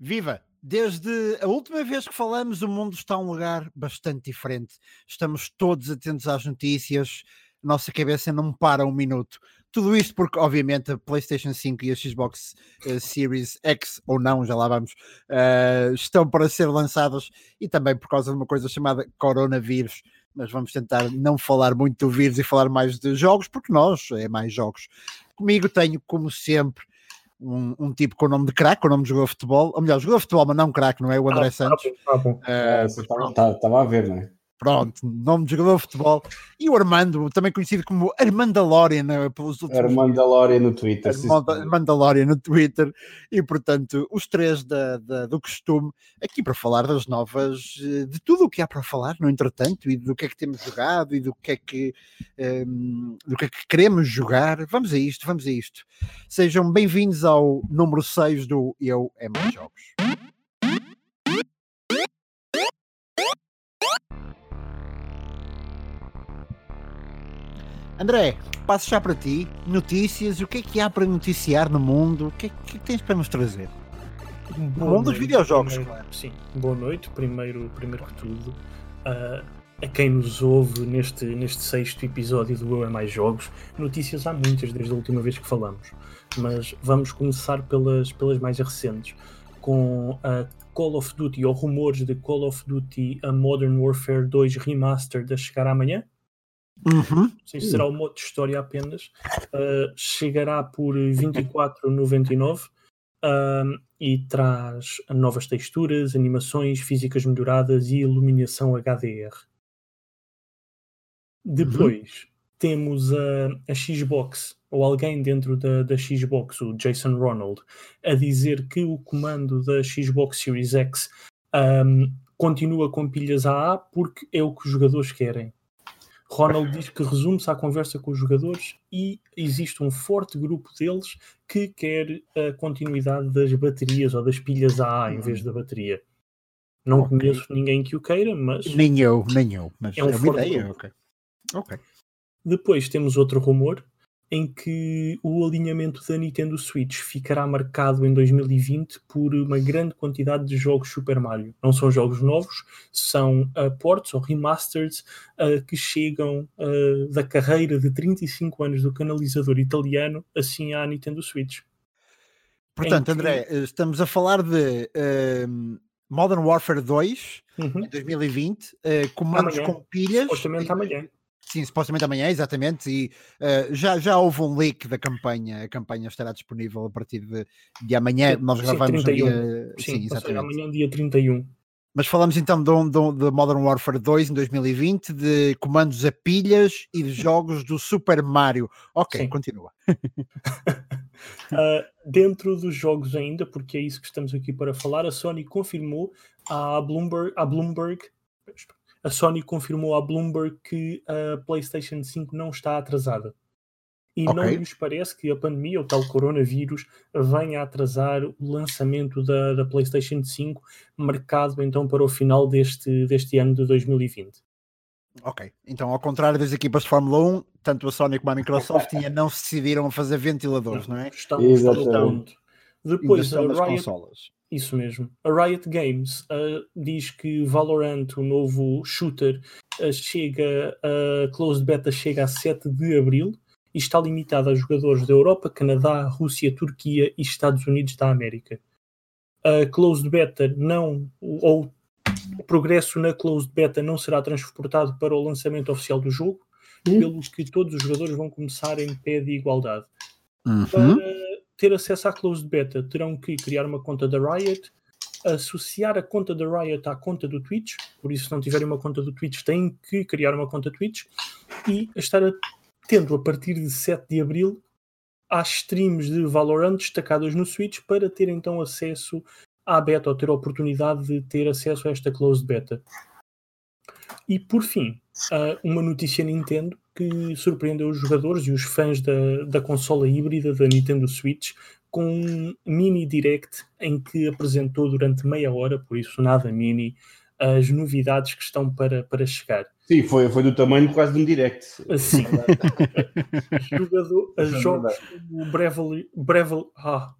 Viva! Desde a última vez que falamos, o mundo está a um lugar bastante diferente. Estamos todos atentos às notícias, nossa cabeça não para um minuto. Tudo isto porque, obviamente, a PlayStation 5 e a Xbox uh, Series X, ou não, já lá vamos, uh, estão para ser lançadas e também por causa de uma coisa chamada coronavírus. Mas vamos tentar não falar muito do vírus e falar mais de jogos, porque nós é mais jogos. Comigo tenho, como sempre, um, um, tipo com o nome de craque, com o nome de de futebol, ou melhor, de futebol, mas não craque, não é? O André ah, Santos. Estava ah, uh, a ver, não é? Pronto, nome de jogador de futebol. E o Armando, também conhecido como Armandalorian né, pelos outros. Armandalorian no Twitter. Armandalorian no Twitter. E portanto, os três da, da, do costume, aqui para falar das novas, eh, de tudo o que há para falar, no entretanto, e do que é que temos jogado e do que é que, um, ehm, do que, é que queremos jogar. Vamos a isto, vamos a isto. Sejam bem-vindos ao número 6 do Eu é Mais Jogos. André, passo já para ti. Notícias, o que é que há para noticiar no mundo? O que é que, tens para nos trazer? Boa mundo dos videojogos, primeiro, claro. Sim, boa noite, primeiro, primeiro que tudo. Uh, a quem nos ouve neste, neste sexto episódio do Eu é Mais Jogos, notícias há muitas desde a última vez que falamos, mas vamos começar pelas, pelas mais recentes, com a Call of Duty, ou rumores de Call of Duty a Modern Warfare 2 Remastered a chegar amanhã. Uhum. Sim, será uma outra história apenas. Uh, chegará por 24,99 uh, e traz novas texturas, animações, físicas melhoradas e iluminação HDR. Depois uhum. temos a, a, Xbox, ou alguém dentro da, da Xbox, o Jason Ronald, a dizer que o comando da Xbox Series X um, continua com pilhas AA porque é o que os jogadores querem. Ronald diz que resume-se à conversa com os jogadores e existe um forte grupo deles que quer a continuidade das baterias ou das pilhas AA em vez da bateria. Não okay. conheço ninguém que o queira, mas. Nem eu, nem eu. Mas é, um é uma ideia. Ok. Ok. Depois temos outro rumor em que o alinhamento da Nintendo Switch ficará marcado em 2020 por uma grande quantidade de jogos Super Mario. Não são jogos novos, são uh, ports ou remasters uh, que chegam uh, da carreira de 35 anos do canalizador italiano assim à Nintendo Switch. Portanto, que... André, estamos a falar de ehm, Modern Warfare 2 uhum. em 2020, comandos amanhã. com pilhas. Supostamente amanhã. Sim, supostamente amanhã, exatamente. E uh, já, já houve um leak da campanha. A campanha estará disponível a partir de, de amanhã. Sim, Nós gravamos sim, 31. dia. Sim, sim exatamente. Amanhã, dia 31. Mas falamos então de, Modern Warfare 2 em 2020, de comandos a pilhas e de jogos do Super Mario. Ok, sim. continua. uh, dentro dos jogos ainda, porque é isso que estamos aqui para falar, a Sony confirmou à Bloomberg, à Bloomberg a Sony confirmou à Bloomberg que a PlayStation 5 não está atrasada. E okay. não nos parece que a pandemia, o tal coronavírus, venha a atrasar o lançamento da, da PlayStation 5, marcado então para o final deste, deste ano de 2020. Ok, então ao contrário das equipas de Fórmula 1, tanto a Sony como a Microsoft ainda não se decidiram a fazer ventiladores, não é? Estão, Exatamente. Depois a Riot, consolas. Isso mesmo. A Riot Games uh, diz que Valorant, o novo shooter, uh, chega a closed beta chega a 7 de abril e está limitado a jogadores da Europa, Canadá, Rússia, Turquia e Estados Unidos da América. A closed beta não ou o progresso na closed beta não será transportado para o lançamento oficial do jogo, uhum. pelos que todos os jogadores vão começar em pé de igualdade. Uhum. Para ter acesso à closed beta, terão que criar uma conta da Riot, associar a conta da Riot à conta do Twitch, por isso se não tiverem uma conta do Twitch têm que criar uma conta Twitch e estar atento a partir de 7 de Abril às streams de Valorant destacadas no Switch para ter então acesso à beta ou ter a oportunidade de ter acesso a esta closed beta. E por fim, uma notícia Nintendo que surpreendeu os jogadores e os fãs da, da consola híbrida da Nintendo Switch com um mini direct em que apresentou durante meia hora, por isso nada mini, as novidades que estão para, para chegar. Sim, foi, foi do tamanho quase de um direct. Sim. Jogador, jogos como Bravely, Bravely, ah.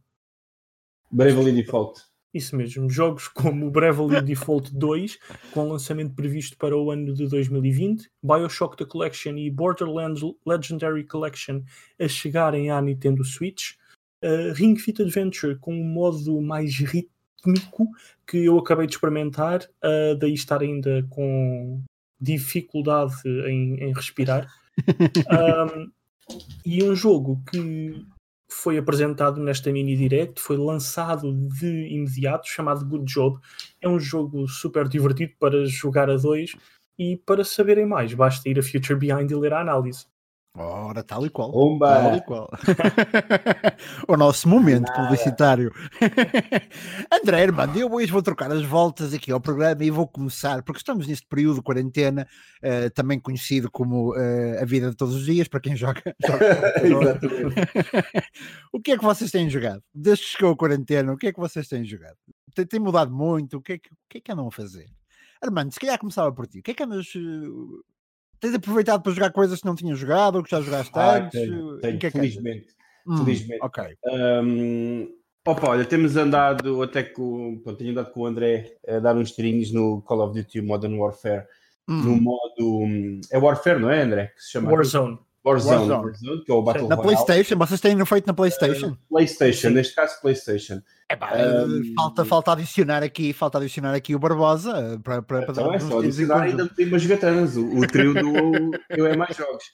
Bravely Default. Isso mesmo, jogos como o Bravely Default 2, com lançamento previsto para o ano de 2020, Bioshock The Collection e Borderlands Legendary Collection a chegarem à Nintendo Switch, uh, Ring Fit Adventure com um modo mais rítmico que eu acabei de experimentar, uh, daí estar ainda com dificuldade em, em respirar. um, e um jogo que foi apresentado nesta mini direct, foi lançado de imediato, chamado Good Job. É um jogo super divertido para jogar a dois e para saberem mais, basta ir a Future Behind e ler a análise. Ora, tal e qual. Umba. Tal e qual. o nosso momento Nada. publicitário. André, irmão, eu hoje vou trocar as voltas aqui ao programa e vou começar, porque estamos neste período de quarentena, uh, também conhecido como uh, a vida de todos os dias, para quem joga. joga o que é que vocês têm jogado? Desde que chegou a quarentena, o que é que vocês têm jogado? Tem, tem mudado muito? O que, é que, o que é que andam a fazer? Armando, se calhar começava por ti. O que é que andas uh, tens aproveitado para jogar coisas que não tinhas jogado ou que já jogaste ah, antes? Tenho, tenho, que é felizmente. Que hum, felizmente. Ok. Um, opa, olha, temos andado até com. Pronto, tenho andado com o André a dar uns tirinhos no Call of Duty Modern Warfare. Hum. No modo. Hum, é Warfare, não é, André? Que se chama Warzone. Warzone, Warzone. Warzone que é o Battle Na Royale. PlayStation, vocês têm feito na PlayStation? Uh, PlayStation, Sim. neste caso PlayStation. É pá, um, falta, falta adicionar aqui, falta adicionar aqui o Barbosa para, para, para então é só adicionar ainda tem umas gatanas, o, o trio do Eu é mais jogos.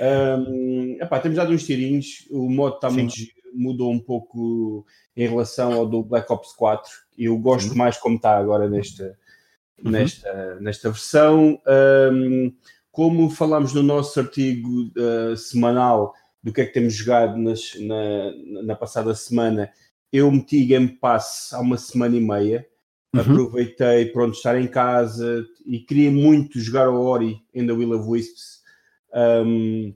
Um, epá, temos dado uns tirinhos, o modo está muito mudou um pouco em relação ao do Black Ops 4. Eu gosto Sim. mais como está agora nesta, uhum. nesta, nesta versão. Um, como falámos no nosso artigo uh, semanal do que é que temos jogado nas, na, na passada semana, eu meti Game Pass há uma semana e meia. Uhum. Aproveitei pronto estar em casa e queria muito jogar o Ori em The Will of Wisps. Um,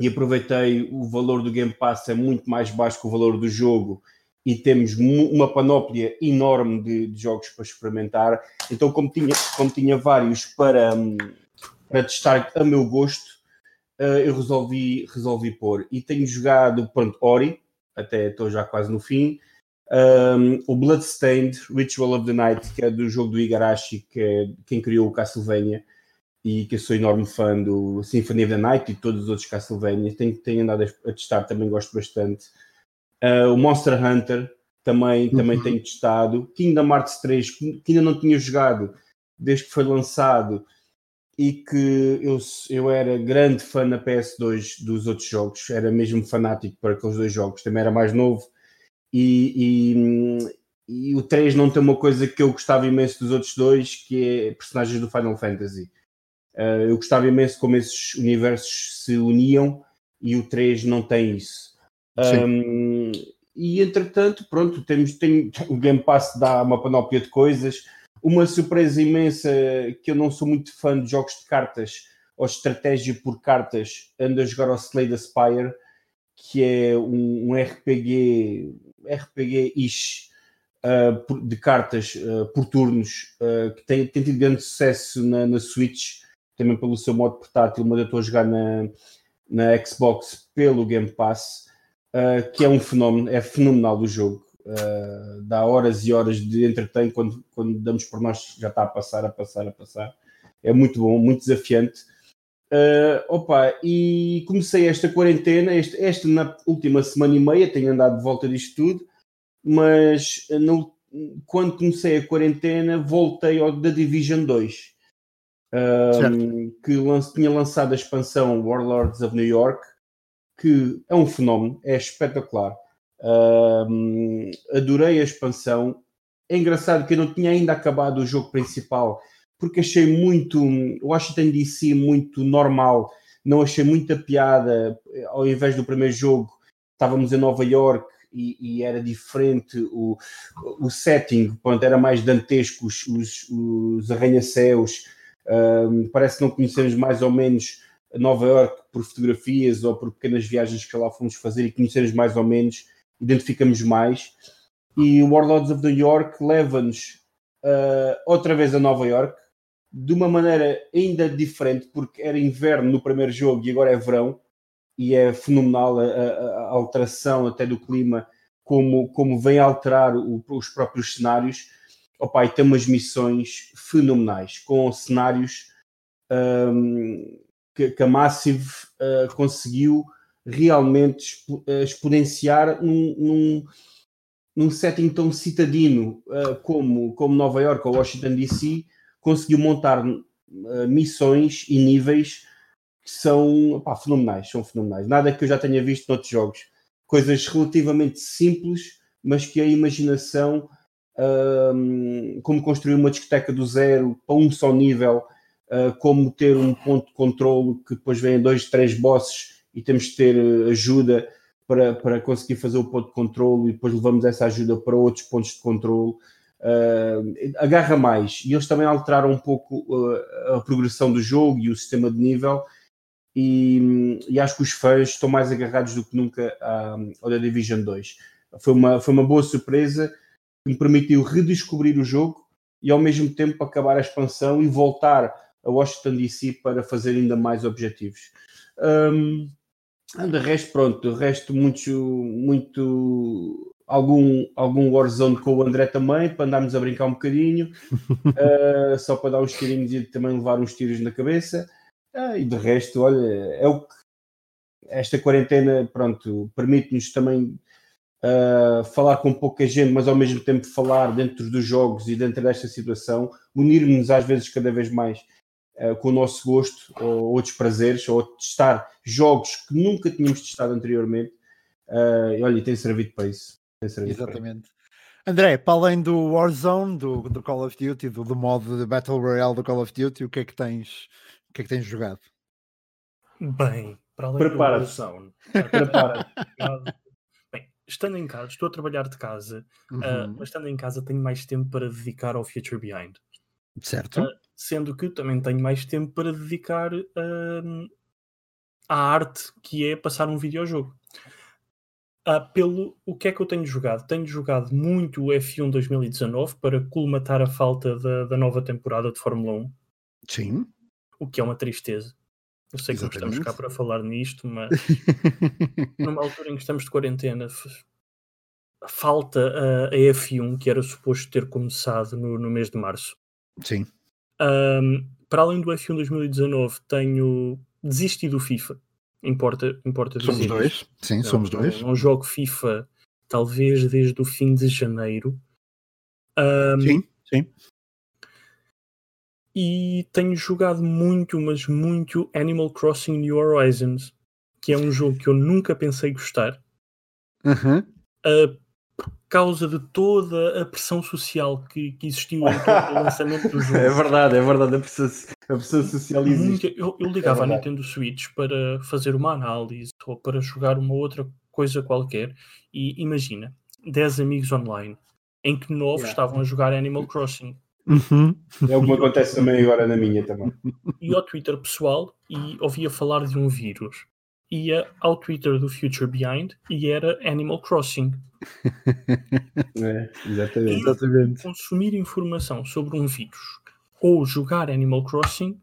e aproveitei o valor do Game Pass é muito mais baixo que o valor do jogo e temos uma panóplia enorme de, de jogos para experimentar. Então, como tinha, como tinha vários para, um, para testar a meu gosto, uh, eu resolvi, resolvi pôr. E tenho jogado, pronto, Ori, até estou já quase no fim. Um, o Bloodstained Ritual of the Night, que é do jogo do Igarashi, que é quem criou o Castlevania, e que eu sou enorme fã do Symphony of the Night e todos os outros Castlevania. Tenho, tenho andado a testar, também gosto bastante. Uh, o Monster Hunter, também, também uhum. tenho testado. Kingdom Hearts 3, que ainda não tinha jogado desde que foi lançado e que eu, eu era grande fã na PS2 dos outros jogos, era mesmo fanático para aqueles dois jogos, também era mais novo. E, e, e, o 3 não tem uma coisa que eu gostava imenso dos outros dois, que é personagens do Final Fantasy. Uh, eu gostava imenso como esses universos se uniam e o 3 não tem isso. Um, e entretanto, pronto, temos, tem, o Game Pass dá uma panóplia de coisas uma surpresa imensa que eu não sou muito fã de jogos de cartas ou estratégia por cartas, ando a jogar ao Slay the Spire, que é um, um RPG, RPG-ish uh, de cartas uh, por turnos, uh, que tem, tem, tido grande sucesso na, na, Switch, também pelo seu modo portátil, mas eu estou a jogar na, na Xbox pelo Game Pass, que é um fenómeno, é fenomenal o jogo uh, dá horas e horas de entretém quando, quando damos por nós já está a passar, a passar, a passar. É muito bom, muito desafiante. Uh, opa, e comecei esta quarentena, este, esta na última semana e meia, tenho andado de volta disto tudo, mas no, quando comecei a quarentena voltei ao da Division 2, um, que lance, tinha lançado a expansão Warlords of New York, que é um fenómeno, é espetacular. Adorei a expansão. É engraçado que eu não tinha ainda acabado o jogo principal porque achei muito o Washington DC muito normal. Não achei muita piada. Ao invés do primeiro jogo, estávamos em Nova York e, e era diferente o, o setting, pronto, era mais dantesco, os, os, os arranha-céus. Uh, parece que não conhecemos mais ou menos Nova York por fotografias ou por pequenas viagens que lá fomos fazer e conhecemos mais ou menos identificamos mais. E o Warlords of New York leva-nos uh, outra vez a Nova York, de uma maneira ainda diferente, porque era inverno no primeiro jogo e agora é verão, e é fenomenal a, a, alteração até do clima como, como vem alterar o, os próprios cenários. Opa, e tem umas missões fenomenais, com cenários um, que, que, a Massive uh, conseguiu realmente uh, exponenciar num, num, num, setting tão citadino uh, como, como Nova York ou Washington DC, conseguiu montar missões e níveis que são fenomenais, são fenomenais. Nada que eu já tenha visto noutros jogos. Coisas relativamente simples, mas que a imaginação, um, como construir uma discoteca do zero para um só nível, uh, como ter um ponto de controle que depois vem dois, três bosses e temos de ter eh, ajuda para, para conseguir fazer o ponto de controle e depois levamos essa ajuda para outros pontos de controle. Uh, agarra mais e eles também alteraram um pouco uh, a progressão do jogo e o sistema de nível e, e, acho que os fãs estão mais agarrados do que nunca ao The Division 2 foi uma, foi uma boa surpresa que me permitiu redescobrir o jogo e ao mesmo tempo acabar a expansão e voltar a Washington DC para fazer ainda mais objetivos. Um, de resto, pronto, de resto, muito, muito algum, algum Warzone com o André também, para andarmos a brincar um bocadinho, uh, só para dar uns tirinhos e também levar uns tiros na cabeça. Uh, e de resto, olha, é o que esta quarentena, pronto, permite-nos também uh, falar com pouca gente, mas ao mesmo tempo falar dentro dos jogos e dentro desta situação, unir-nos às vezes cada vez mais uh, com o nosso gosto ou outros prazeres, ou testar jogos que nunca tínhamos testado anteriormente. Uh, e olha, tem servido para isso. Servido Exatamente. Para André, para além do Warzone, do, do Call of Duty, do, do modo de Battle Royale do Call of Duty, o que é que tens, o que é que tens jogado? Bem, para além Prepara do Warzone, prepara Bem, estando em casa, estou a trabalhar de casa, uhum. uh, mas estando em casa tenho mais tempo para dedicar ao Future Behind. Certo. Uh, sendo que também tenho mais tempo para dedicar uh, à arte que é passar um videojogo. Uh, pelo o que é que eu tenho jogado? Tenho jogado muito o F1 2019 para colmatar a falta da, da nova temporada de Fórmula 1. Sim. O que é uma tristeza. Eu sei Exatamente. que não estamos cá para falar nisto, mas numa altura em que estamos de quarentena, falta a, a F1 que era suposto ter começado no, no mês de março. Sim. Um, para além do F1 2019, tenho desistido do FIFA. Importa, importa somos dizer. dois, sim, não, somos dois. Não, não jogo FIFA talvez desde o fim de janeiro. Um, sim, sim. E tenho jogado muito, mas muito Animal Crossing New Horizons, que é um jogo que eu nunca pensei gostar. Uhum. Uh, causa de toda a pressão social que, que existiu em todo o lançamento do jogo. É verdade, é verdade, a pressão, a pressão social existe. Eu, eu ligava é à Nintendo Switch para fazer uma análise ou para jogar uma outra coisa qualquer e imagina, 10 amigos online em que 9 yeah. estavam a jogar Animal Crossing. Uhum. É o que acontece também agora na minha também. E ao Twitter pessoal e ouvia falar de um vírus. Ia ao Twitter do Future Behind e era Animal Crossing. É, exatamente. exatamente. Consumir informação sobre um vírus ou jogar Animal Crossing.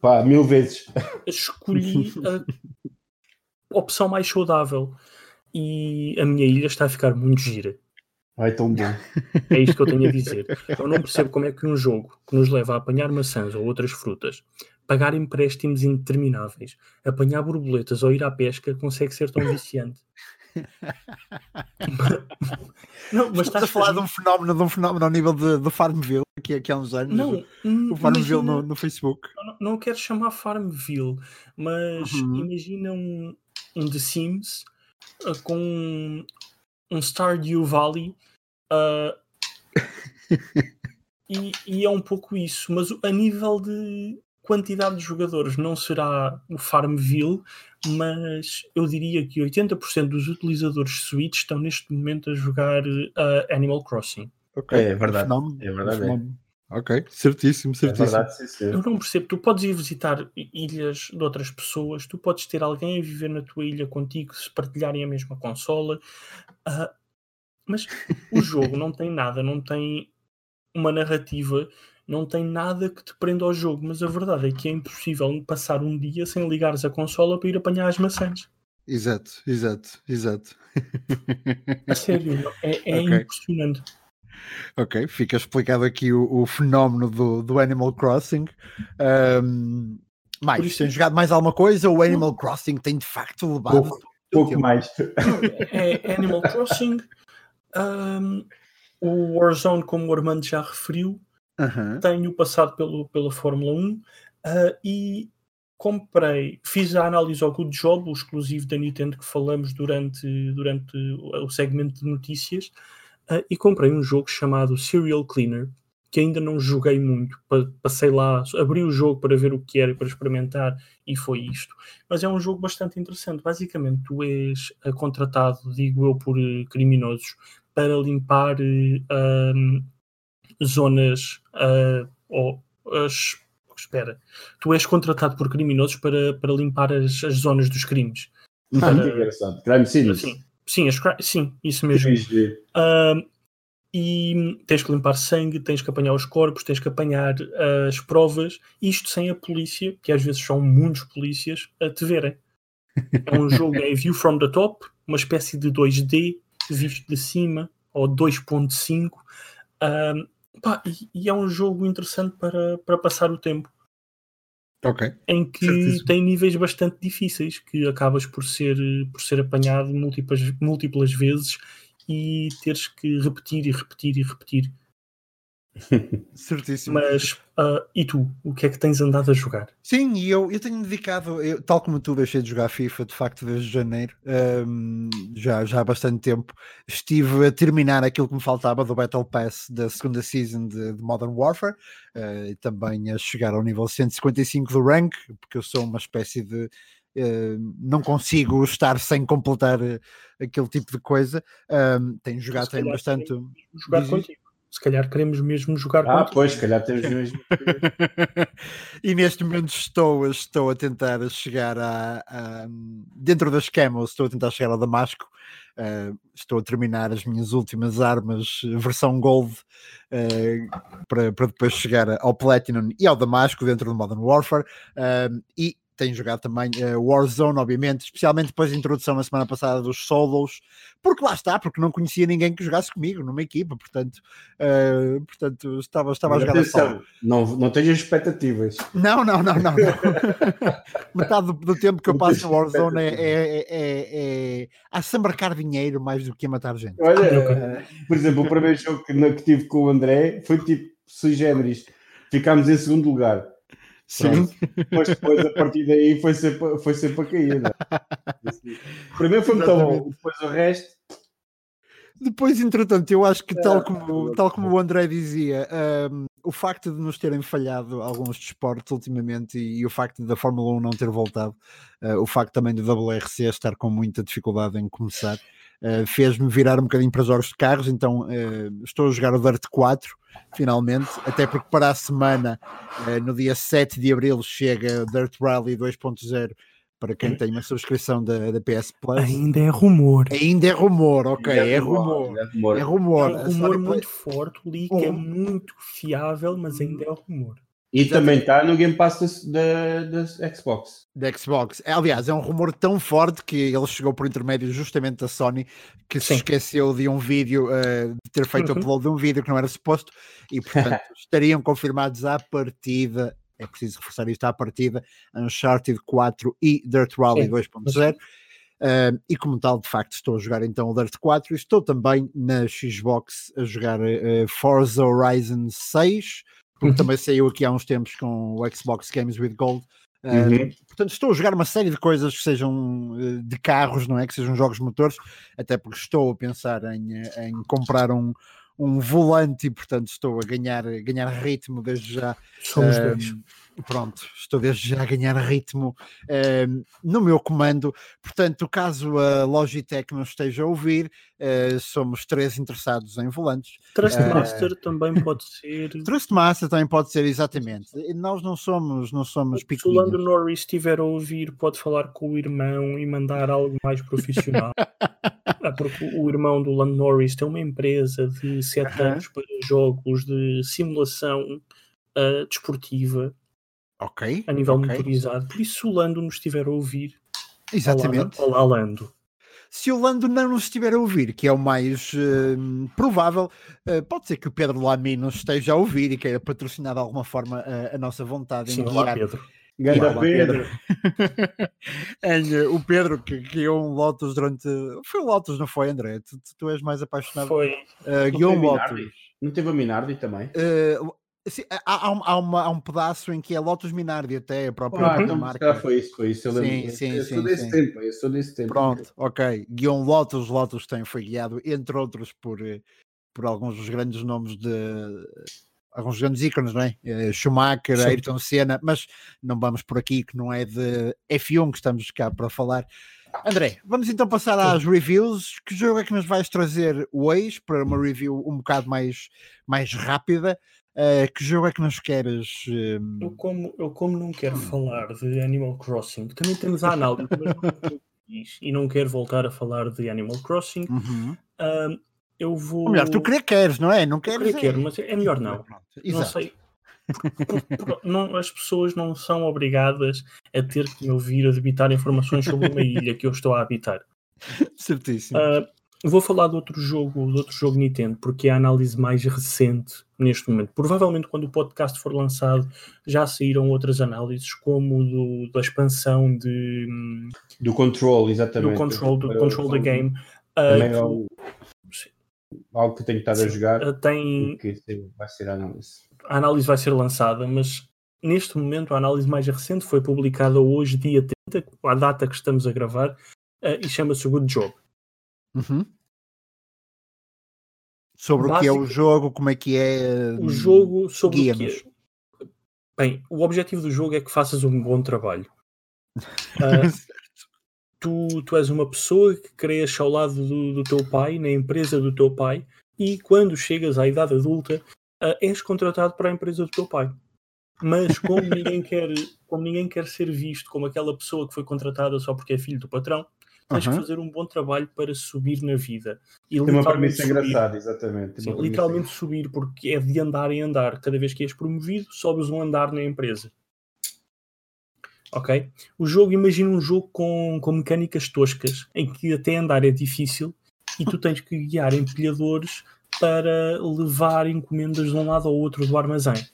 Pá, mil vezes. Escolhi a opção mais saudável. E a minha ilha está a ficar muito gira. Ai, tão bom. É isto que eu tenho a dizer. Eu não percebo como é que um jogo que nos leva a apanhar maçãs ou outras frutas, pagar empréstimos intermináveis, apanhar borboletas ou ir à pesca consegue ser tão viciante. não, mas estás a falar de um fenómeno, de um fenómeno ao nível de, de Farmville, que aqui há uns anos. Não, o Farmville imagina, no, no, Facebook. Não, não quero chamar Farmville, mas uhum. imagina um, um The Sims uh, com um, um Stardew Valley. Uh, e, e, é um pouco isso, mas a nível de quantidade de jogadores não será o Farmville, mas eu diria que 80% dos utilizadores Switch estão neste momento a jogar uh, Animal Crossing. Ok, é verdade. É verdade. É. Ok, certíssimo, certíssimo. É verdade, sim, sim. Eu não percebo, tu podes ir visitar ilhas de outras pessoas, tu podes ter alguém a viver na tua ilha contigo, se partilharem a mesma consola, uh, mas o jogo não tem nada, não tem uma narrativa não tem nada que te prenda ao jogo, mas a verdade é que é impossível passar um dia sem ligares a consola para ir apanhar as maçãs. Exato, exato, exato. A sério, é, é okay. impressionante. Ok, fica explicado aqui o, o fenómeno do, do Animal Crossing. Um, mais, isso... tem jogado mais alguma coisa? O Animal Crossing tem de facto levado. Pouco, pouco mais. É, é Animal Crossing, um, o Warzone, como o Armando já referiu, uhum. tenho passado pelo, pela Fórmula 1 uh, ah, e comprei, fiz a análise ao Good Job, o exclusivo da Nintendo que falamos durante, durante o segmento de notícias, uh, e comprei um jogo chamado Serial Cleaner, que ainda não joguei muito. Passei lá, abri o jogo para ver o que era, para experimentar, e foi isto. Mas é um jogo bastante interessante. Basicamente, tu és eh, contratado, digo eu, por criminosos para limpar uh, zonas uh, ou as espera, tu és contratado por criminosos para, para limpar as, as zonas dos crimes. Ah, para, engraçado. Crime scenes. Sim, sim, as, sim isso mesmo. Uh, e tens que limpar sangue, tens que apanhar os corpos, tens que apanhar uh, as provas, isto sem a polícia, que às vezes são muitos polícias, a te verem. É um jogo em view from the top, uma espécie de 2D, visto de cima, ou 2.5, uh, e, e, é um jogo interessante para, para passar o tempo. Em que Certíssimo. tem níveis bastante difíceis, que acabas por ser, por ser apanhado múltiplas, múltiplas vezes e teres que repetir e repetir e repetir. Certíssimo. Mas, uh, e tu? O que é que tens andado a jogar? Sim, e eu, eu tenho dedicado, eu, tal como tu, deixei de jogar FIFA de facto desde janeiro, um, já, já há bastante tempo. Estive a terminar aquilo que me faltava do Battle Pass da segunda season de, de Modern Warfare uh, e também a chegar ao nível 155 do rank, porque eu sou uma espécie de. Uh, não consigo estar sem completar uh, aquele tipo de coisa. Um, tenho jogado tenho bastante. Jogar contigo se calhar queremos mesmo jogar Ah, pois, se calhar temos mesmo. e neste momento estou, estou a tentar chegar a, a, dentro das camels, estou a tentar chegar ao Damasco. Uh, estou a terminar as minhas últimas armas versão Gold uh, para, para depois chegar ao Platinum e ao Damasco dentro do Modern Warfare uh, e tenho jogado também uh, Warzone, obviamente, especialmente depois da introdução na semana passada dos solos, porque lá está, porque não conhecia ninguém que jogasse comigo numa equipa, portanto, uh, portanto estava, estava a jogar atenção, não, não tenho expectativas. Não, não, não, não. não. Metade do, do, tempo que eu passo no Warzone é, é, é, é, a se embarcar dinheiro mais do que a matar gente. Olha, uh, por exemplo, o primeiro jogo que, que tive com o André foi tipo sui generis, ficámos em segundo lugar Sim. Mas depois, a partir daí, foi sempre, foi sempre a cair. Né? Primeiro foi muito bom, depois o resto. Depois, entretanto, eu acho que, tal como, tal como o André dizia, um, o facto de nos terem falhado alguns desportos ultimamente e, e, o facto da Fórmula 1 não ter voltado, uh, o facto também do WRC estar com muita dificuldade em começar, uh, fez-me virar um bocadinho para os jogos de carros. Então, uh, estou a jogar o Dirt 4 finalmente, até porque para a semana, uh, no dia 7 de abril, chega Dirt Rally 2.0 para quem tem uma subscrição da, da PS Plus. Ainda é rumor. Ainda é rumor, ok, é, é, rumor. é rumor. É rumor. É um rumor muito forte, o leak é muito fiável, mas ainda é rumor. E Exatamente. também está no Game Pass da, da Xbox. Da Xbox. É, aliás, é um rumor tão forte que ele chegou por intermédio justamente da Sony que Sim. se esqueceu de um vídeo, uh, de ter feito uhum. upload de um vídeo que não era suposto e, portanto, estariam confirmados à partida. É preciso reforçar isto à partida. Uncharted 4 e Dirt Rally 2.0. Uh, e como tal, de facto, estou a jogar então o Dirt 4 e estou também na Xbox a jogar uh, Forza Horizon 6 porque uhum. também saiu aqui há uns tempos com o Xbox Games with Gold. Uhum. Uh, portanto, estou a jogar uma série de coisas que sejam uh, de carros, não é? Que sejam jogos motores, até porque estou a pensar em, em comprar um, um volante e, portanto, estou a ganhar, ganhar ritmo desde já. Somos uh, dois pronto, estou desde já a ganhar ritmo uh, no meu comando. Portanto, caso a Logitech não esteja a ouvir, uh, somos três interessados em volantes. Trustmaster uh, também pode ser. Trustmaster também pode ser, exatamente. Nós não somos, não somos Se o Lando Norris estiver a ouvir, pode falar com o irmão e mandar algo mais profissional. ah, porque o irmão do Lando Norris tem uma empresa de setups -huh. para jogos de simulação uh, desportiva Ok. A nível okay. motorizado. Por isso, se o Lando nos estiver a ouvir. Exatamente. Olá, olá Lando. Se o Lando não nos estiver a ouvir, que é o mais uh, provável, uh, pode ser que o Pedro Lamy nos esteja a ouvir e queira patrocinar de alguma forma a, a nossa vontade Sim, em olá, guiar. Pedro. Ganda Pedro. Uh, o Pedro que guiou um Lotus durante. Foi o Lotus, não foi, André? Tu, tu- és mais apaixonado. Foi. Uh, guiou um? Lotus. Não teve a Minardi também? Uh, sim, há, há um, há uma- há um pedaço em que é Lotus Minardi, até a própria Ah, então marca. calhar foi isso, foi isso. Eu Sim, lembro. sim, eu sim, sou desse sim. tempo, eu sou desse tempo. Pronto, ok. Guiou um Lotus, Lotus tem, foi guiado, entre outros, por, por alguns dos grandes nomes de. Alguns grandes ícones, não é? Eh, Schumacher, Sim. Ayrton Senna, mas não vamos por aqui, que não é de F1 que estamos cá para falar. André, vamos então passar às reviews. Que jogo é que nos vais trazer hoje para uma review um bocado mais, mais rápida? Eh, que jogo é que nos queres? eh, Eu como, eu como não quero falar de Animal Crossing, também temos a análise, mas não e não quero voltar a falar de Animal Crossing. uhum. Eu vou. Ou melhor, tu querer queres, não é? Não Eu queres. queria é- quero, mas é melhor não. Pronto, Não sei. Por- por- não- as pessoas não são obrigadas a ter que me ouvir a debitar informações sobre uma ilha que eu estou a habitar. Certíssimo. Ah, vou falar de outro jogo, de outro jogo Nintendo, porque é a análise mais recente neste momento. Provavelmente quando o podcast for lançado já saíram outras análises, como do, da expansão de, Do Control, exatamente. do Control, do Control the Game. é algo, que tenho estado a Sim. jogar ah, tem, que vai ser a análise. a análise vai ser lançada, mas neste momento a análise mais recente foi publicada hoje, dia 30, a data que estamos a gravar, ah, e chama-se Good Job. Uhum. Sobre o que é o jogo, como é que é. O jogo sobre o que é. Bem, o objetivo do jogo é que faças um bom trabalho. Ah, tu, tu és uma pessoa que cresce ao lado do, do teu pai, na empresa do teu pai, e quando chegas à idade adulta, ah, és contratado para a empresa do teu pai. Mas como ninguém quer, como ninguém quer ser visto como aquela pessoa que foi contratada só porque é filho do patrão, tens Aham. que fazer um bom trabalho para subir na vida. E Tem uma premissa subir. engraçada, exatamente. Sim, literalmente subir, porque é de andar em andar. Cada vez que és promovido, sobes um andar na empresa. Ok? O jogo, imagina um jogo com, com mecânicas toscas, em que até andar é difícil e tu tens que guiar empilhadores para levar encomendas de um lado ao outro do armazém.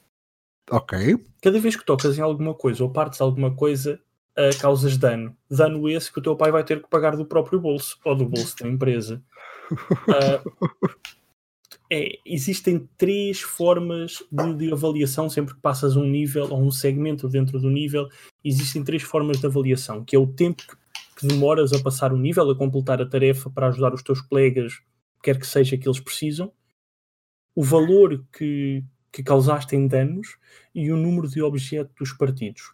Ok. Cada vez que tocas em alguma coisa ou partes alguma coisa, ah, causas dano. Dano esse que o teu pai vai ter que pagar do próprio bolso ou do bolso da empresa. Ah, é, existem três formas de, de avaliação sempre que passas um nível ou um segmento dentro do nível. Existem três formas de avaliação, que é o tempo que, demoras a passar o nível, a completar a tarefa para ajudar os teus colegas, quer que seja que eles precisam, o valor que, que causaste em danos e o número de objetos partidos.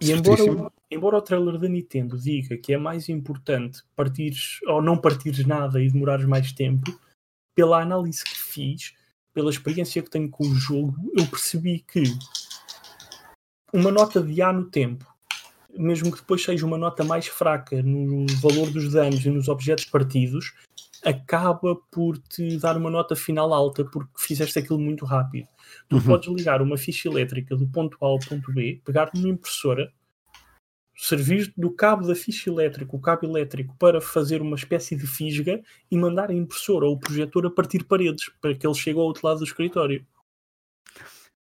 E embora, o- embora o trailer da Nintendo diga que é mais importante partires ou não partires nada e demorares mais tempo, pela análise que fiz, pela experiência que tenho com o jogo, eu percebi que uma nota de A no tempo, mesmo que depois seja uma nota mais fraca no valor dos danos e nos objetos partidos, acaba por te dar uma nota final alta porque fizeste aquilo muito rápido. Tu Uhum. podes ligar uma ficha elétrica do ponto A ao ponto B, pegar numa impressora, servir do cabo da ficha elétrica, o cabo elétrico, para fazer uma espécie de fisga e mandar a impressora ou o projetor a partir paredes para que ele chegue ao outro lado do escritório.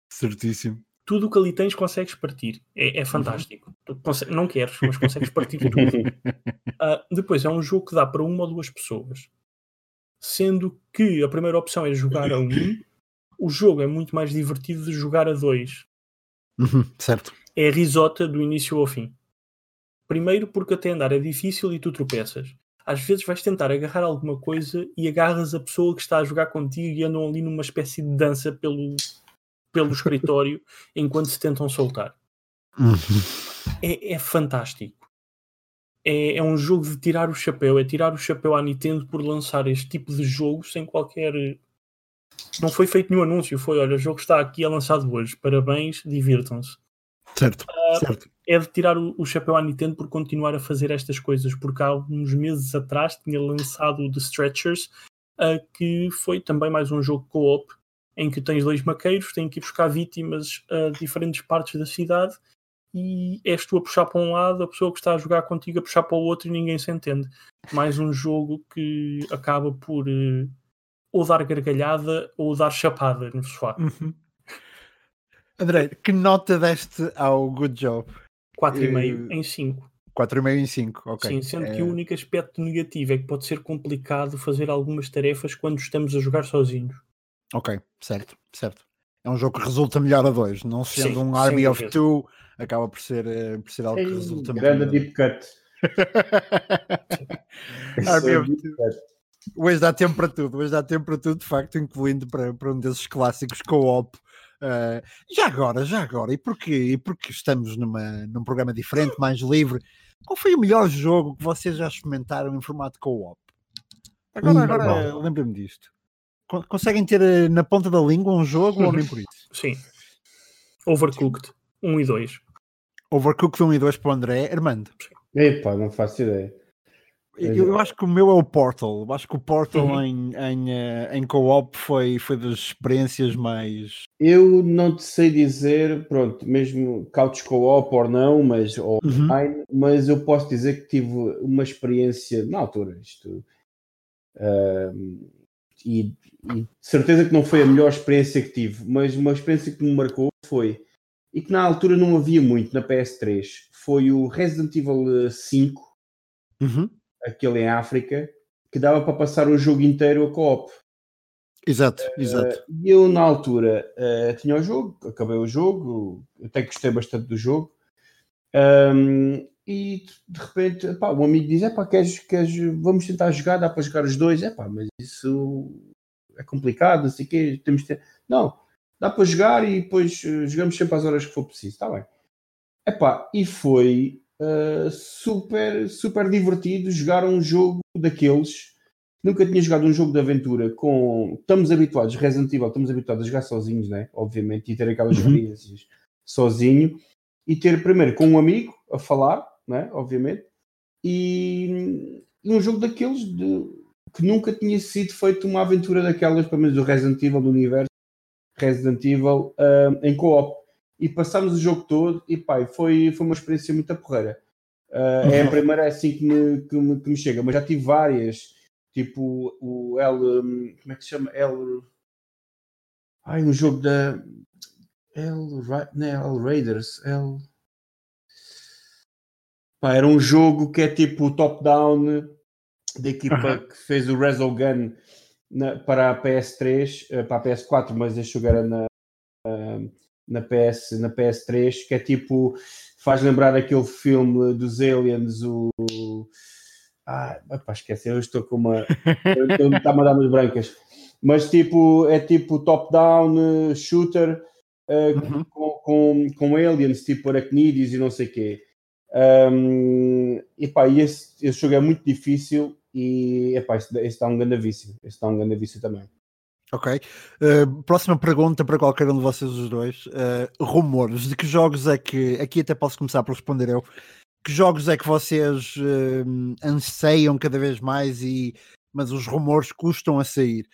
Certíssimo. Tudo o que ali tens consegues partir. É, é fantástico. Conse- não queres, mas consegues partir tudo. Ah, depois é um jogo que dá para uma ou duas pessoas. Sendo que a primeira opção é jogar a um, o jogo é muito mais divertido de jogar a dois. Uhum, certo. É a risota do início ao fim. Primeiro porque até andar é difícil e tu tropeças. Às vezes vais tentar agarrar alguma coisa e agarras a pessoa que está a jogar contigo e andam ali numa espécie de dança pelo, pelo escritório enquanto se tentam soltar. Uhum. É, é fantástico. É, é um jogo de tirar o chapéu. É tirar o chapéu à Nintendo por lançar este tipo de jogo sem qualquer. Não foi feito nenhum anúncio. Foi: olha, o jogo está aqui, é lançado hoje. Parabéns, divirtam-se. Certo. Ah, certo. É de tirar o, o chapéu à Nintendo por continuar a fazer estas coisas, porque há uns meses atrás tinha lançado o The Stretchers, ah, que foi também mais um jogo co-op, em que tens dois maqueiros, têm que ir buscar vítimas a diferentes partes da cidade, e és tu a puxar para um lado, a pessoa que está a jogar contigo a puxar para o outro e ninguém se entende. Mais um jogo que acaba por uh, ou dar gargalhada ou dar chapada no sofá. Uhum. André, que nota deste ao Good Job? 4,5 uh, em 5. 4,5 em 5, ok. Sim, sendo é... que o único aspecto negativo é que pode ser complicado fazer algumas tarefas quando estamos a jogar sozinhos. Ok, certo, certo. É um jogo que resulta melhor a dois, não sendo sim, um Army of Two, acaba por ser, uh, por ser algo que resulta melhor. Grande deep cut. Army of Two. Hoje dá tempo para tudo, hoje dá tempo para tudo, de facto, incluindo para, para um desses clássicos co-op. Uh, já agora, já agora, e porquê? E porque estamos numa, num programa diferente, mais livre, qual foi o melhor jogo que vocês já experimentaram em formato co-op? Agora, hum, agora lembrem-me disto. Conseguem ter eh, na ponta da língua um jogo ou nem por isso? Sim. Overcooked 1 e 2. Overcooked 1 e 2 para o André. Armando. Epá, não faço ideia. Eu, eu, acho que o meu é o Portal. Eu acho que o Portal uhum. em, em, eh, em co-op foi, foi das experiências mais. Eu não te sei dizer, pronto, mesmo couch co-op ou não, mas ou uhum. online, mas eu posso dizer que tive uma experiência na altura. Isto, uh, e, e certeza que não foi a melhor experiência que tive, mas uma experiência que me marcou foi, e que na altura não havia muito na PS3, foi o Resident Evil 5. Uhum aquele em África, que dava para passar o jogo inteiro a co-op. Exato, exato. Uh, e eu, na altura, uh, tinha o jogo, acabei o jogo, até gostei bastante do jogo. Um, e de repente, pá, um amigo diz: pá, queres, queres, vamos tentar jogar, dá para jogar os dois. É pá, mas isso é complicado, não sei o quê, temos de ter... Não, dá para jogar e depois uh, jogamos sempre às horas que for preciso, está bem. Epá, e foi uh, super, super divertido jogar um jogo daqueles. Nunca tinha jogado um jogo de aventura com. Estamos habituados, Resident Evil, estamos habituados a jogar sozinhos, né? Obviamente, e ter aquelas uhum. experiências sozinho. E ter primeiro com um amigo a falar, né? Obviamente. E, e um jogo daqueles de, que nunca tinha sido feito uma aventura daquelas, pelo menos do Resident Evil, do universo Resident Evil, uh, em co-op e passámos o jogo todo e pai, foi, foi uma experiência muito porreira. Uh, é a uhum. primeira assim que me, que, me, que me chega, mas já tive várias, tipo o L. Hum, como é que se chama? L. Ai, um jogo da. L. Não é L Raiders. L. Pá, era um jogo que é tipo top-down da equipa que fez o Resogun na, para a PS3, eh, para a PS4, mas este jogo era na, na, PS, na PS3, que é tipo, faz lembrar aquele filme dos Aliens, o. Ah, pá, esquece, eu estou com uma. Está-me a dar umas brancas. Mas tipo, é tipo top-down uh, shooter uh, uhum. com, com, com, aliens, tipo aracnídeos e não sei o quê. Um, e pá, esse, esse jogo é muito difícil e epá, esse, esse está um grande vício. Esse está um grande vício também. Ok. Uh, próxima pergunta para qualquer um de vocês os dois. Uh, rumores. De que jogos é que. Aqui até posso começar por responder eu. Que jogos é que vocês uh, anseiam cada vez mais e. Mas os rumores custam a sair.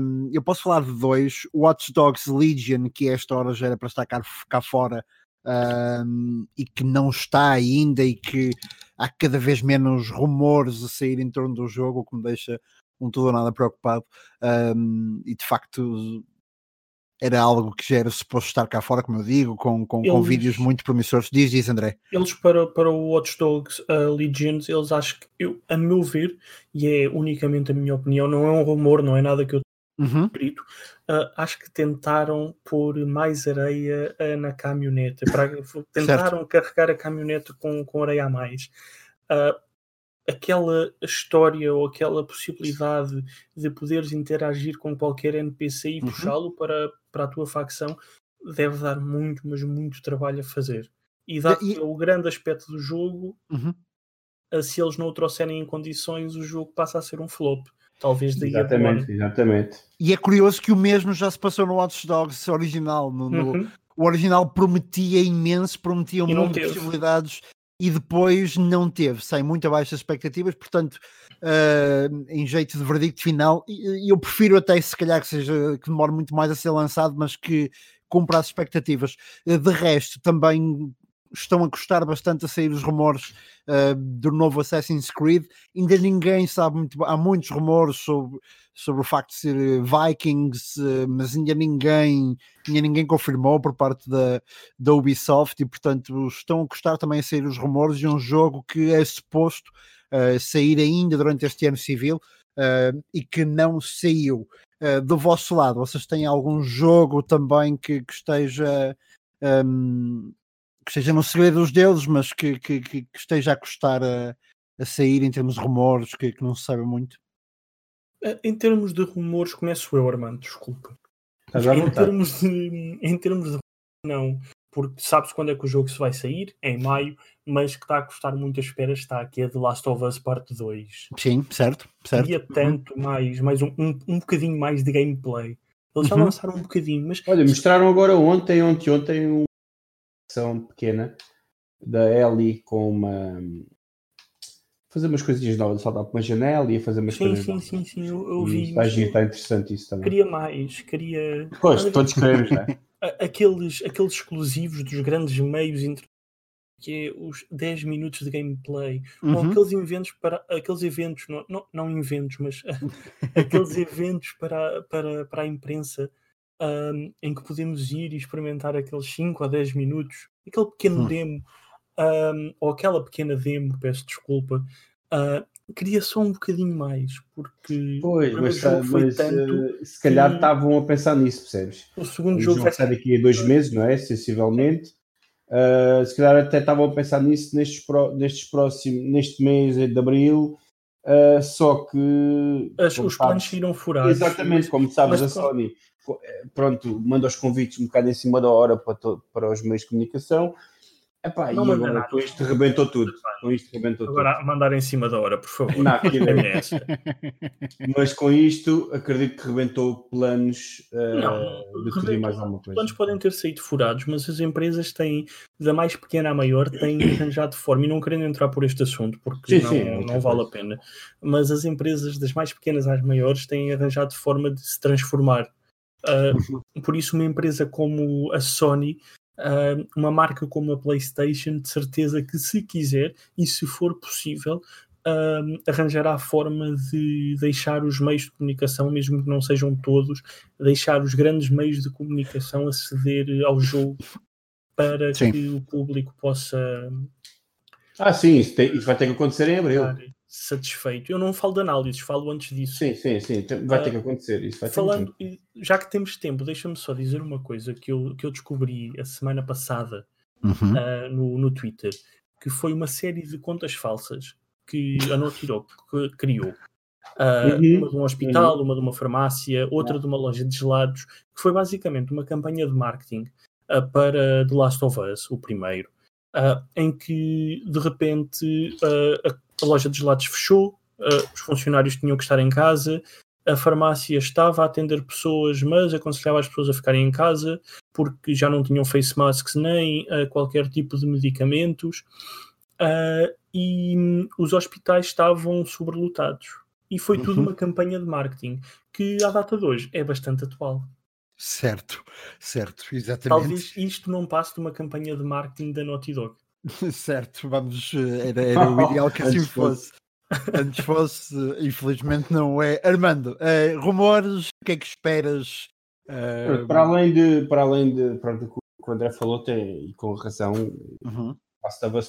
Um, eu posso falar de dois. Watch Dogs Legion, que esta hora já era para estar cá, cá fora um, e que não está ainda e que há cada vez menos rumores a sair em torno do jogo, o que me deixa um tudo ou nada preocupado um, e de facto era algo que já era suposto estar cá fora, como eu digo, com, com, eles, com vídeos muito promissores. Diz, diz André. Eles para, para o Watch Dogs uh, Legions, eles acho que, eu, a meu ver, e é unicamente a minha opinião, não é um rumor, não é nada que eu uhum. grito, uh, acho que tentaram pôr mais areia uh, na caminhonete, para, tentaram certo. carregar a caminhonete com, com areia a mais. Uh, aquela história ou aquela possibilidade de poderes interagir com qualquer NPC e uhum. puxá-lo para, para a tua facção deve dar muito, mas muito trabalho a fazer. E dá e... o grande aspecto do jogo, uhum. se eles não o trouxerem em condições, o jogo passa a ser um flop. Talvez daí exatamente, exatamente. E é curioso que o mesmo já se passou no Watch Dogs original. No, no... Uhum. O original prometia imenso, prometia um mundo de possibilidades e depois não teve, sem muito abaixo das expectativas, portanto, uh, em jeito de verdicto final, eu prefiro até se calhar que seja que demore muito mais a ser lançado, mas que cumpra as expectativas. Uh, de resto, também estão a gostar bastante a sair os rumores uh, do novo Assassin's Creed. Ainda ninguém sabe muito, há muitos rumores sobre, sobre o facto de ser Vikings, uh, mas ainda ninguém, ainda ninguém confirmou por parte da, da Ubisoft e, portanto, estão a gostar também a sair os rumores de um jogo que é suposto uh, sair ainda durante este ano civil. e que não saiu do vosso lado, vocês têm algum jogo também que, que esteja um, que esteja no segredo dos deuses, mas que, que, que esteja a custar a, a, sair em termos de rumores, que, que não se sabe muito? Eh, em termos de rumores, começo eu, Armando, desculpa. Em termos, de, em termos de não, porque sabes quando é que o jogo se vai sair? É em maio, mas que está a custar muito a espera está aqui é The Last of Us Parte 2. Sim, certo, certo. Queria tanto mais, mais um, um, um bocadinho mais de gameplay. Eles já uhum. lançaram um bocadinho, mas. Olha, mostraram agora ontem, ontem, ontem, uma ação pequena da Ellie com uma. fazer umas coisinhas novas, saltar para uma janela e fazer umas sim, coisas. Sim, novas. sim, sim, eu, eu vi. Está, está interessante isso também. Queria mais, queria. Pois, todos queremos, não é? Aqueles, aqueles exclusivos dos grandes meios que é os 10 minutos de gameplay, uhum. ou aqueles eventos para aqueles eventos, não, não, não inventos, mas aqueles eventos para, para, para a imprensa um, em que podemos ir e experimentar aqueles 5 a 10 minutos, aquele pequeno hum. demo, um, ou aquela pequena demo, peço desculpa, uh, queria só um bocadinho mais, porque pois, mas, foi mas, tanto uh, se calhar estavam a pensar nisso, percebes? O segundo o jogo, vai sair daqui a dois meses, não é? Sensivelmente. Uh, se calhar até estavam a pensar nisso nestes, pro, nestes próximos, neste mês de abril, uh, só que As, os planos irão furar. Exatamente, como sabes, mas, a Sony eh, pronto, manda os convites um bocado em cima da hora para, to, para os meios de comunicação. Epá, não e agora, nada. com isto rebentou tudo. Com isto rebentou agora tudo. mandar em cima da hora, por favor. Não, é Mas com isto, acredito que rebentou planos uh, não, de tudo e mais alguma coisa. Planos podem ter saído furados, mas as empresas têm, da mais pequena à maior, têm arranjado forma, e não querendo entrar por este assunto, porque sim, não, sim, não vale a pena, mas as empresas das mais pequenas às maiores têm arranjado forma de se transformar Uh, por isso, uma empresa como a Sony, uh, uma marca como a PlayStation, de certeza que, se quiser e se for possível, uh, arranjará a forma de deixar os meios de comunicação, mesmo que não sejam todos, deixar os grandes meios de comunicação aceder ao jogo para sim. que o público possa. Ah, sim, isso, tem, isso vai ter que acontecer em abril satisfeito. Eu não falo de análises, falo antes disso. Sim, sim, sim, vai ter que acontecer isso. falando, já que temos tempo, deixa-me só dizer uma coisa que eu, que eu descobri a semana passada uhum. uh, no, no Twitter, que foi uma série de contas falsas que a Dog criou. Uh, uhum. Uma de um hospital, uhum. uma de uma farmácia, outra de uma loja de gelados, que foi basicamente uma campanha de marketing uh, para The Last of Us, o primeiro, uh, em que de repente a a loja de gelados fechou, uh, os funcionários tinham que estar em casa, a farmácia estava a atender pessoas, mas aconselhava as pessoas a ficarem em casa porque já não tinham face masks nem uh, qualquer tipo de medicamentos uh, e um, os hospitais estavam sobrelotados. E foi uhum. tudo uma campanha de marketing que, à data de hoje, é bastante atual. Certo, certo, exatamente. Talvez isto não passe de uma campanha de marketing da Naughty Dog. certo, vamos, eh, era, era o ideal que assim fosse. Antes fosse, infelizmente não é. Armando, uh, rumores, o que é que esperas? Uh... Para além de, para além de pronto, o que o André falou, tem, e com razão, uhum.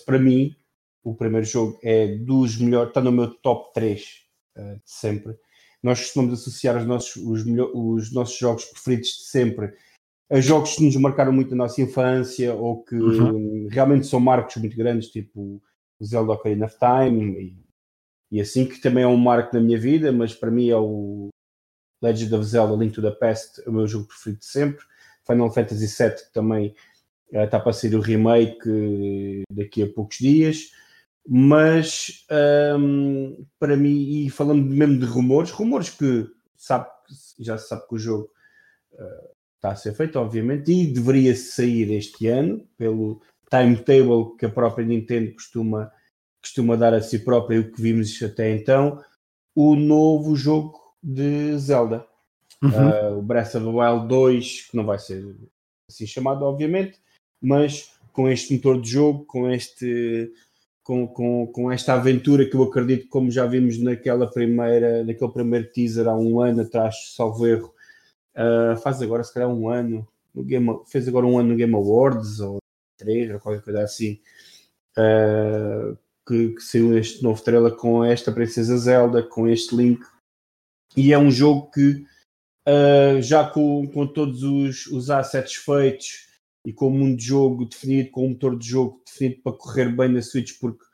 para mim, o primeiro jogo é dos melhores, está no meu top 3 uh, de sempre. Nós costumamos associar os nossos, os, melhor, os nossos jogos preferidos de sempre jogos que nos marcaram muito a nossa infância ou que uhum. realmente são marcos muito grandes, tipo Zelda Ocarina of Time e, e, assim, que também é um marco na minha vida, mas para mim é o Legend of Zelda Link to the Past, o meu jogo preferido de sempre. Final Fantasy VII, que também está para sair o remake daqui a poucos dias. Mas um, para mim, e falando mesmo de rumores, rumores que sabe, já se sabe que o jogo uh, está a ser feito, obviamente, e deveria sair este ano, pelo timetable que a própria Nintendo costuma, costuma dar a si própria e o que vimos até então, o novo jogo de Zelda. Uhum. Uh, o Breath of the Wild 2, que não vai ser assim chamado, obviamente, mas com este motor de jogo, com este com, com, com esta aventura que eu acredito, como já vimos naquela primeira, naquele primeiro teaser há um ano atrás, salvo erro, uh, faz agora se calhar um ano, no Game, fez agora um ano no Game Awards, ou três, ou qualquer coisa assim, uh, que, que saiu este novo trailer com esta Princesa Zelda, com este Link, e é um jogo que uh, já com, com todos os, os assets feitos e com o mundo de jogo definido, com o motor de jogo definido para correr bem na Switch, porque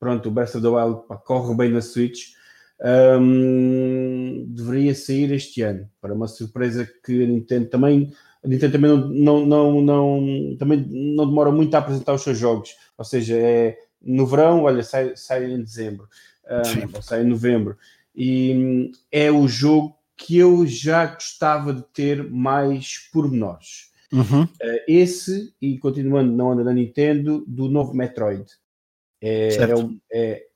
pronto, o Breath of the Wild pá, corre bem na Switch, um, deveria sair este ano, para uma surpresa que a Nintendo também a Nintendo também não, não, não, também não demora muito a apresentar os seus jogos, ou seja, é no verão, olha, sai, sai em dezembro, um, sai em novembro, e hum, é o jogo que eu já gostava de ter mais pormenores. Uhum. Uh, esse, e continuando na onda da Nintendo, do novo Metroid. É, é,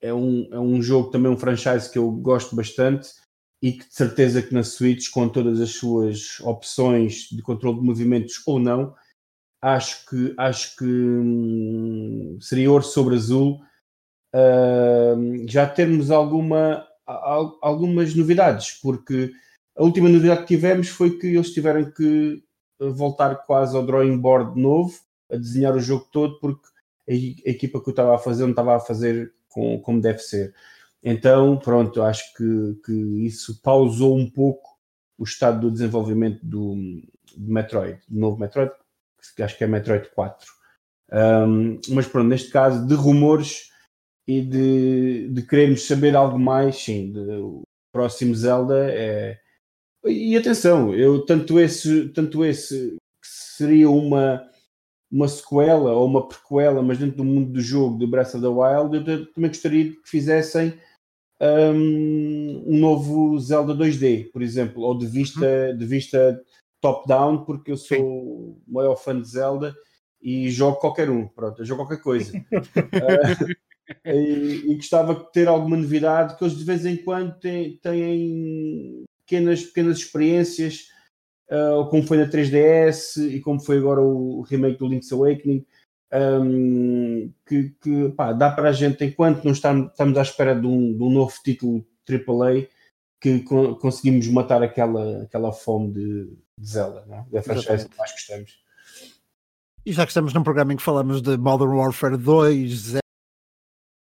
é, um, é um jogo também, um franchise que eu gosto bastante e que de certeza que na Switch, com todas as suas opções de controle de movimentos ou não, acho que, acho que hum, seria ouro sobre azul. Uh, já termos alguma, algumas novidades, porque a última novidade que tivemos foi que eles tiveram que voltar quase ao drawing board novo, a desenhar o jogo todo, porque a, a equipa que eu estava a fazer não estava a fazer com, como deve ser. Então, pronto, acho que, que isso pausou um pouco o estado do desenvolvimento do, do Metroid, do novo Metroid, que acho que é Metroid 4. Um, mas pronto, neste caso, de rumores e de, de querermos saber algo mais, sim, de, o próximo Zelda é, e atenção, eu tanto esse, tanto esse que seria uma, uma sequela ou uma prequela, mas dentro do mundo do jogo de Breath of the Wild, eu também gostaria que fizessem um, um novo Zelda 2D, por exemplo, ou de vista, uhum. de vista top-down, porque eu sou Sim. o maior fã de Zelda e jogo qualquer um, pronto, eu jogo qualquer coisa. uh, e, e, gostava de ter alguma novidade, que eles de vez em quando têm, têm pequenas, pequenas experiências, uh, como foi na 3DS e como foi agora o remake do Link's Awakening, um, que, que pá, dá para a gente, enquanto não estamos, estamos à espera de um, de um novo título AAA, que con conseguimos matar aquela, aquela fome de, de Zelda, não é? da franchise que mais gostamos. E já que estamos num programa em que falamos de Modern Warfare 2, Resident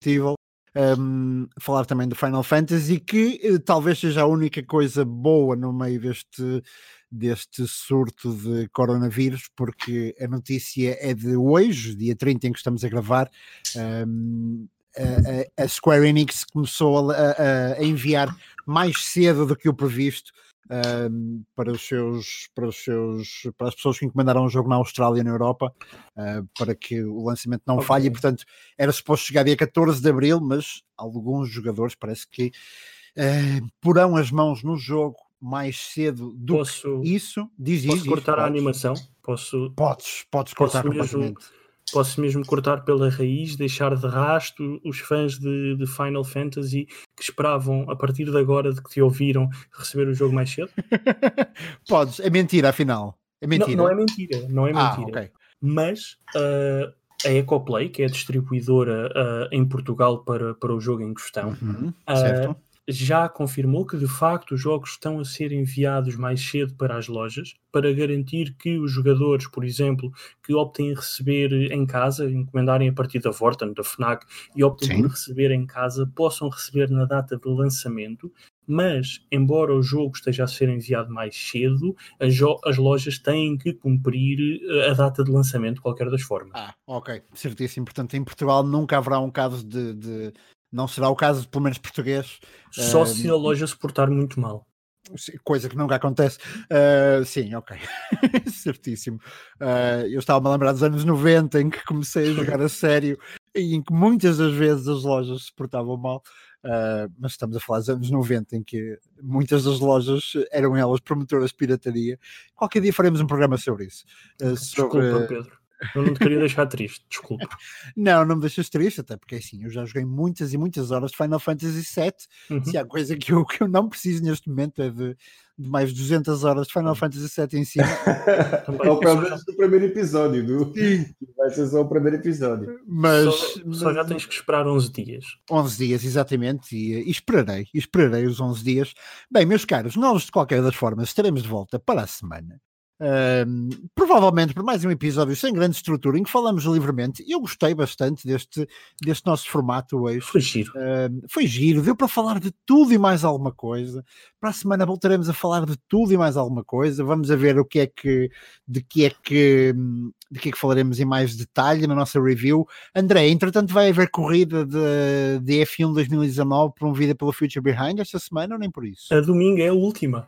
Evil, um, falar também do Final Fantasy, que uh, talvez seja a única coisa boa no meio deste, deste surto de coronavírus, porque a notícia é de hoje, dia 30 em que estamos a gravar. Um, a, a, Square Enix começou a, a, enviar mais cedo do que o previsto uh, para os seus para os seus para as pessoas que encomendaram o jogo na Austrália e na Europa uh, para que o lançamento não okay. falhe e portanto era suposto chegar dia 14 de Abril mas alguns jogadores parece que uh, porão as mãos no jogo mais cedo do posso, que isso diz posso isso, cortar a animação posso podes podes cortar posso mesmo posso mesmo cortar pela raiz, deixar de rasto os fãs de, de, Final Fantasy que esperavam a partir de agora de que te ouviram receber o jogo mais cedo? Podes, é mentira afinal. É mentira. Não, não é mentira, não é ah, mentira. Okay. Mas uh, a Ecoplay, que é a distribuidora uh, em Portugal para, para o jogo em questão, uhum, uh, já confirmou que de facto os jogos estão a ser enviados mais cedo para as lojas para garantir que os jogadores, por exemplo, que optem em receber em casa, encomendarem a partir da Vorten, da FNAC e optem Sim. por receber em casa, possam receber na data de lançamento. Mas, embora o jogo esteja a ser enviado mais cedo, as, as lojas têm que cumprir eh, a data de lançamento de qualquer das formas. Ah, ok, certíssimo. Portanto, em Portugal nunca haverá um caso de, de não será o caso, pelo menos português. Só uh, se a loja se portar muito mal. Coisa que nunca acontece. Uh, sim, ok. Certíssimo. Uh, eu estava-me a lembrar dos anos 90 em que comecei a jogar a sério e em que muitas das vezes as lojas se portavam mal. Uh, mas estamos a falar dos anos 90 em que muitas das lojas eram elas promotoras de pirataria. Qualquer dia faremos um programa sobre isso. Uh, sobre, Desculpa, Pedro. Eu não te queria deixar triste, desculpa. Não, não me deixas triste, até porque assim, eu já joguei muitas e muitas horas de Final Fantasy VII. Uhum. Se há coisa que eu, que eu não preciso neste momento é de, de mais de 200 horas de Final Fantasy VII em cima. é o pelo menos do primeiro episódio, do... vai ser só o primeiro episódio. Mas, Só, só já tens que esperar 11 dias. 11 dias, exatamente, e, e esperarei, e esperarei os 11 dias. Bem, meus caros, nós de qualquer das formas estaremos de volta para a semana. Provavelmente por mais um episódio sem grande estrutura em que falamos livremente. Eu gostei bastante deste, deste nosso formato hoje. Foi giro. Uh, foi giro, deu para falar de tudo e mais alguma coisa. Para a semana voltaremos a falar de tudo e mais alguma coisa. Vamos a ver o que é que de que é que de que é que falaremos em mais detalhe na nossa review. André, entretanto vai haver corrida de, de F1 2019 promovida pelo Future Behind esta semana ou nem por isso? A domingo é a última.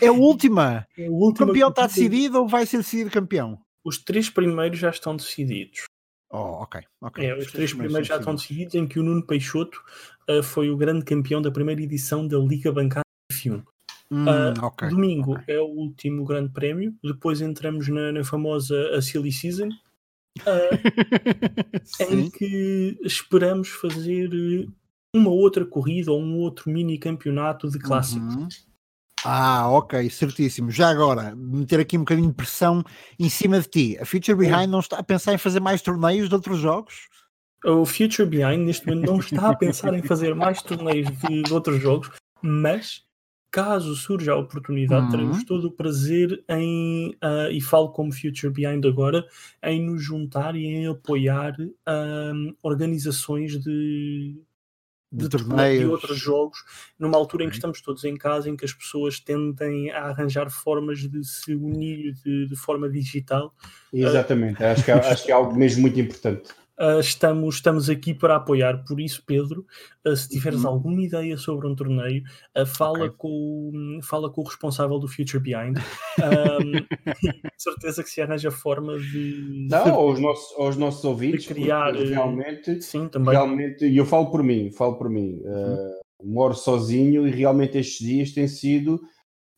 É a última. É a O última campeão está. Decidido ou vai ser decidido campeão? Os três primeiros já estão decididos. Oh, ok, ok. É, os três primeiros já estão decididos. em que o Nuno Peixoto ah, foi o grande campeão da primeira edição da Liga Bancária F1. Hum, Ah, ok. Domingo ok. é o último grande prémio, depois entramos na, na famosa a Silly Season, ah, em que esperamos fazer eh, uma outra corrida ou um outro mini campeonato de clássicos. Uhum. Ah, ok, certíssimo. Já agora, meter aqui um bocadinho de pressão em cima de ti. A Future Behind não está a pensar em fazer mais torneios de outros jogos? O Future Behind neste momento não está a pensar em fazer mais torneios de, outros jogos, mas caso surja a oportunidade, Uhum. teremos todo o prazer em, ah, e falo como Future Behind agora, em nos juntar e em apoiar ahm, organizações de, De, de, torneios. de outros jogos, numa altura em que estamos todos em casa, em que as pessoas tendem a arranjar formas de se unir de, de forma digital. Exatamente, acho que, é- acho que é algo mesmo muito importante. Uh, estamos, estamos aqui para apoiar. Por isso, Pedro, uh, se tiveres Uhum. alguma ideia sobre um torneio, uh, fala, Ok. com, o- fala com o responsável do Future Behind. Um, certeza que se arranja forma de. Não, aos nossos, aos nossos ouvintes, criar, eh, realmente, Sim, também. realmente, e eu falo por mim, falo por mim, eh, moro sozinho e realmente estes dias têm sido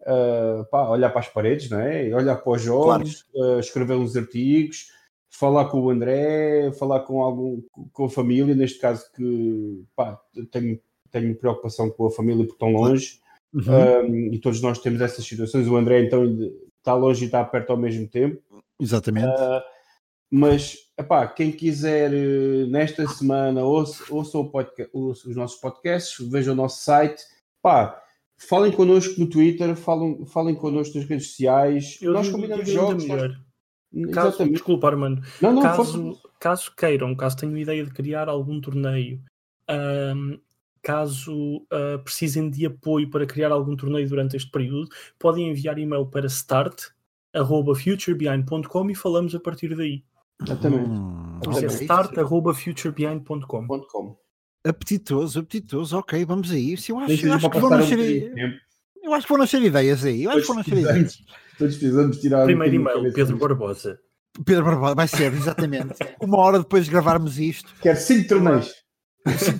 eh, pá, olhar para as paredes, não é? Olhar para os jogos, eh, escrever uns artigos, falar com o André, falar com algum com a família, neste caso que pá, tenho, tenho preocupação com a família porque estão longe. Uhum. Um, e todos nós temos essas situações. O André, então, está longe e está perto ao mesmo tempo. Exatamente. Uh, mas, epá, quem quiser uh, nesta semana, ouça, ouça, o podca- ouça os nossos podcasts, veja o nosso site. Pá, falem connosco no Twitter, falem, falem connosco nas redes sociais. Eu nós combinamos jogos. nós-. Caso, Exatamente. desculpa, Armando. Não, não, caso, caso queiram, caso tenham ideia de criar algum torneio, ahm, caso ah, precisem de apoio para criar algum torneio durante este período, podem enviar e-mail para start.futurebehind.com e falamos a partir daí. Exatamente. Hum, Por isso é ok. start.futurebehind.com. Apetitoso, apetitoso, ok, vamos a isso. Eu acho, eu acho que vão um nascer, bocadinho de tempo. eu acho que vão nascer ideias aí. Eu acho que vão nascer ideias. precisamos, todos precisamos tirar Primeiro e-mail, Pedro. Barbosa. Pedro Barbosa, vai ser, exatamente. Uma hora depois de gravarmos isto. Quero cinco torneios.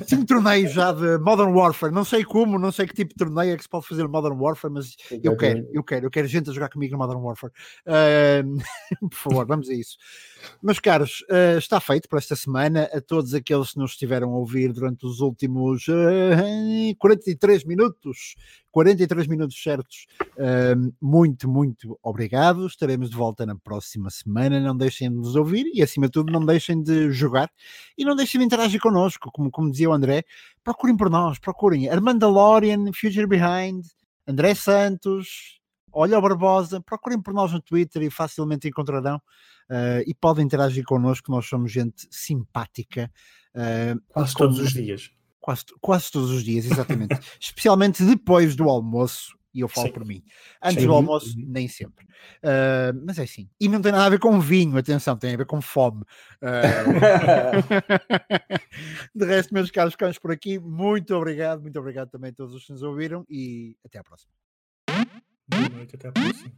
Cinco torneios já de Modern Warfare. Não sei como, não sei que tipo de torneio é que se pode fazer no Modern Warfare, mas eu quero, eu quero, eu quero gente a jogar comigo no Modern Warfare. Ahm, por favor, vamos a isso. Meus caros, ah, está feito por esta semana. A todos aqueles que nos estiveram a ouvir durante os últimos ah, 43 minutos, 43 minutos certos, ahm, muito, muito obrigado. Estaremos de volta na próxima semana. Não deixem de nos ouvir e, acima de tudo, não deixem de jogar e não deixem de interagir connosco, como, como dizia o André. Procurem por nós, procurem Armandalorian, Future Behind, André Santos, Olha o Barbosa, procurem por nós no Twitter e facilmente encontrarão uh, e podem interagir connosco, nós somos gente simpática. Uh, Quase todos os dias. Quase, quase todos os dias, exatamente. Especialmente depois do almoço, e eu falo Sim. por mim. Antes Sim. do almoço, nem sempre. Uh, mas é assim. E não tem nada a ver com vinho, atenção, tem a ver com fome. Uh, de resto, meus caros, ficamos por aqui. Muito obrigado, muito obrigado também a todos os que nos ouviram e até à próxima. Boa noite, até a próxima.